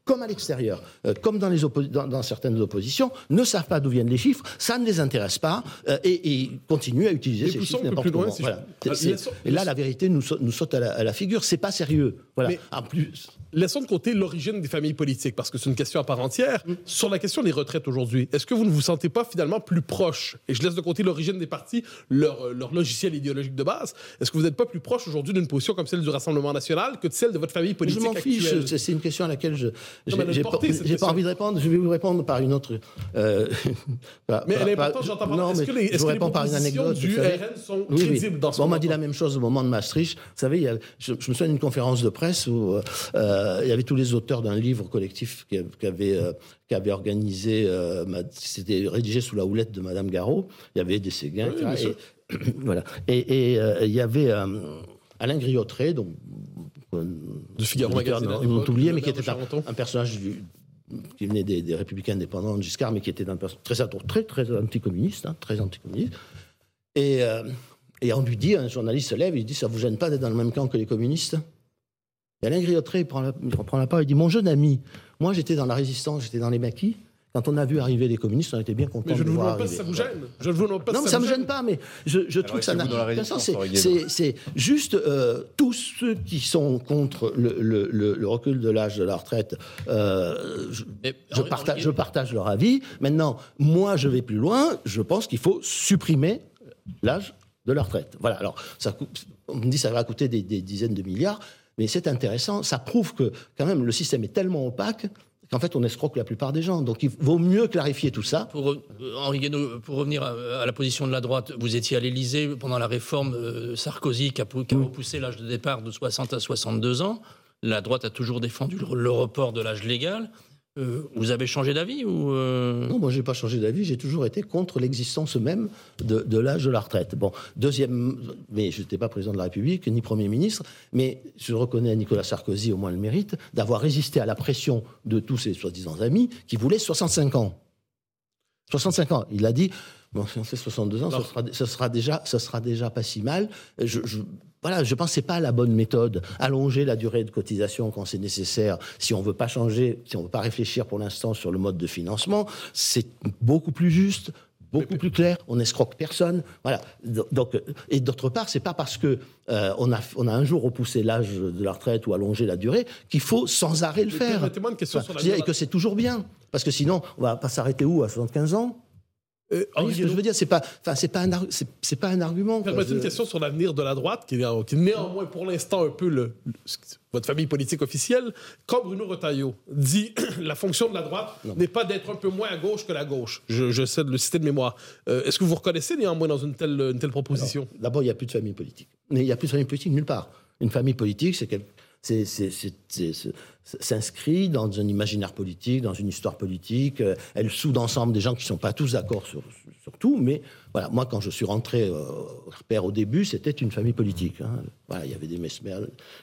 comme à l'extérieur, euh, comme dans, les oppo- dans, dans certaines oppositions, ne savent pas d'où viennent les chiffres, ça ne les intéresse pas, euh, et, et continuent à utiliser Mais ces poussons chiffres n'importe comment. je- Voilà. Ah, et là, la vérité nous, saute- nous saute à la, à la figure. C'est pas sérieux. Voilà. Mais- En plus, Laissons de côté l'origine des familles politiques, parce que c'est une question à part entière. Mm. Sur la question des retraites aujourd'hui, est-ce que vous ne vous sentez pas finalement plus proche, et je laisse de côté l'origine des partis, leur, euh, leur logiciel idéologique de base, est-ce que vous n'êtes pas plus proche aujourd'hui d'une position comme celle du Rassemblement national que de celle de votre famille je politique m'en fiche. C'est une question à laquelle je j'ai est pas, pas envie de répondre. Je vais vous répondre par une autre. euh, [LAUGHS] par- Mais elle est importante, j'entends Non, Est-ce que les, je vous que les réponds par une anecdote. du savez. RN sont Oui, oui. crédibles dans ce on m'a dit la même chose au moment de Maastricht. Vous savez, il y a- je, je me souviens d'une conférence de presse où euh, il y avait tous les auteurs d'un livre collectif qui, qui avait, euh, qui avait organisé, euh, c'était rédigé sous la houlette de Madame Garot. Il y avait des Séguins, Oui. Et, [CLEARS THROAT] voilà. Et, euh, il y avait euh, Alain Griotré, donc Du Figaro Magazine l'époque, non oublié, mais qui était un, personnage du- qui venait des, des Républicains indépendants de Giscard, mais qui était un très, très, très anticommuniste, hein, très anticommuniste. Et, euh, et on lui dit, un journaliste se lève, il dit, ça vous gêne pas d'être dans le même camp que les communistes? Et Alain Griotré il prend, la, il reprend la parole, il dit, mon jeune ami, moi j'étais dans la résistance, j'étais dans les maquis. Quand on a vu arriver les communistes, on était bien contents Mais je de ne vous voir pas arriver. ça vous gêne. Je ne vous pas Non, ça ça me gêne pas, mais je, je trouve que ça n'a C'est- juste euh, tous ceux qui sont contre le, le- le- le recul de l'âge de la retraite. euh, je, Mais, je Henri- partage, Henri- je partage leur avis. Maintenant, moi, je vais plus loin. Je pense qu'il faut supprimer l'âge de la retraite. Voilà. Alors, ça coûte, on me dit que ça va coûter des, des dizaines de milliards, mais c'est intéressant. Ça prouve que, quand même, le système est tellement opaque qu'en fait, on escroque la plupart des gens. Donc, il vaut mieux clarifier tout ça. Pour, euh, Henri Guénaud, pour revenir à, à la position de la droite, vous étiez à l'Élysée pendant la réforme euh, Sarkozy qui a, pou- qui a repoussé l'âge de départ de 60 à 62 ans. La droite a toujours défendu le, le report de l'âge légal. Euh, vous avez changé d'avis ou euh, Non, moi, j'ai pas changé d'avis. J'ai toujours été contre l'existence même de, de l'âge de la retraite. Bon, deuxième, mais je n'étais pas président de la République ni Premier ministre, mais je reconnais à Nicolas Sarkozy au moins le mérite d'avoir résisté à la pression de tous ses soi-disant amis qui voulaient 65 ans. 65 ans. Il a dit, bon, si on fait 62 ans, ce sera, ce sera déjà, ce sera déjà pas si mal. Je, je- voilà, je pense que c'est pas la bonne méthode. Allonger la durée de cotisation quand c'est nécessaire, si on veut pas changer, si on veut pas réfléchir pour l'instant sur le mode de financement, c'est beaucoup plus juste, beaucoup plus clair. On escroque personne. Voilà. Donc, et d'autre part, c'est pas parce que euh, on a on a un jour repoussé l'âge de la retraite ou allongé la durée qu'il faut sans arrêt le faire. Enfin, durée. que c'est toujours bien, parce que sinon, on va pas s'arrêter où? À 75 ans? Euh, Oui, Henri ce que je veux dire, c'est pas, enfin, c'est pas un, c'est, pas un argument. quoi. Permettez une Je- question sur l'avenir de la droite, qui est, qui est néanmoins pour l'instant un peu le, votre famille politique officielle. Quand Bruno Retailleau dit [COUGHS] la fonction de la droite n'est pas d'être un peu moins à gauche que la gauche, je, je sais de le citer de mémoire. Euh, Est-ce que vous vous reconnaissez néanmoins dans une telle, une telle proposition? D'abord, il n'y a plus de famille politique. Mais il n'y a plus de famille politique nulle part. Une famille politique, c'est c'est- s'inscrit dans un imaginaire politique, dans une histoire politique. euh, Elle soude ensemble des gens qui ne sont pas tous d'accord sur, sur tout. Mais voilà, moi, quand je suis rentré euh, au repère au début, c'était une famille politique. hein. Voilà, il y avait des Mesmer.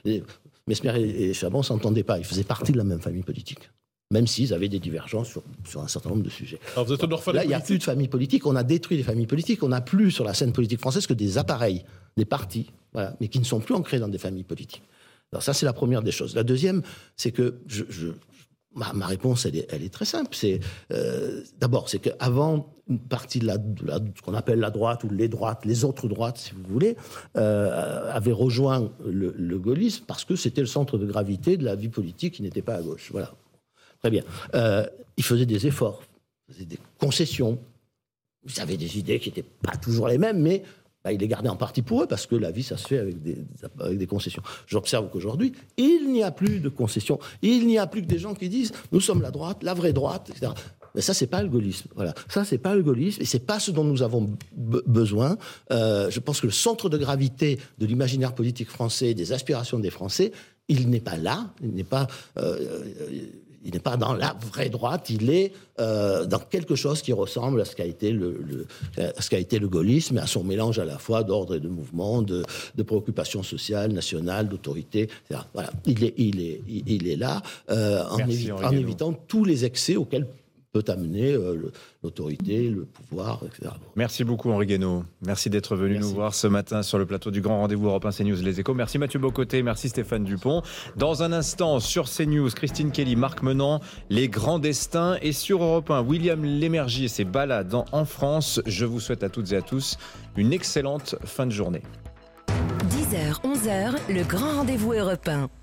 les- Mesmer et, et Chabon ne s'entendaient pas. Ils faisaient partie de la même famille politique. Même s'ils avaient des divergences sur, sur un certain nombre de sujets. Alors vous êtes orphelin Là, il n'y a plus de famille politique. On a détruit les familles politiques. On n'a plus sur la scène politique française que des appareils, des partis, voilà, mais qui ne sont plus ancrés dans des familles politiques. Alors ça, c'est la première des choses. La deuxième, c'est que je, ma, réponse, elle est, très simple. C'est euh, d'abord, c'est qu'avant une partie de la, ce qu'on appelle la droite ou les droites, les autres droites, si vous voulez, euh, avaient rejoint le, gaullisme parce que c'était le centre de gravité de la vie politique qui n'était pas à gauche. Voilà. Très bien. Euh, ils faisaient des efforts, faisaient des concessions. Ils avaient des idées qui n'étaient pas toujours les mêmes, mais bah, ils les gardaient en partie pour eux, parce que la vie, ça se fait avec des, concessions. J'observe qu'aujourd'hui, il n'y a plus de concessions. Il n'y a plus que des gens qui disent nous sommes la droite, la vraie droite, etc. Mais ça, c'est pas le gaullisme. Voilà. Ça, c'est pas le gaullisme, et c'est pas ce dont nous avons be- besoin. Euh, je pense que le centre de gravité de l'imaginaire politique français, des aspirations des Français, il n'est pas là. Il n'est pas. euh, il n'est pas dans la vraie droite, il est euh, dans quelque chose qui ressemble à ce qu'a été le, ce qu'a été le gaullisme, à son mélange à la fois d'ordre et de mouvement, de, de préoccupations sociales, nationales, d'autorité. etc. Voilà, il est, il est, il est là euh, en, Merci, évi- Henri en Guénaud. évitant tous les excès auxquels peut amener euh, l'autorité, le pouvoir, etc. Merci beaucoup Henri Guénaud. Merci d'être venu Merci. nous voir ce matin sur le plateau du grand rendez-vous Europe 1 CNews Les Échos. Merci Mathieu Bocoté, merci Stéphane Dupont. Dans un instant sur CNews, Christine Kelly, Marc Menant, Les Grands Destins et sur Europe 1, William Lémergie et ses balades en- en France. Je vous souhaite à toutes et à tous une excellente fin de journée. 10h, 11h, le grand rendez-vous européen.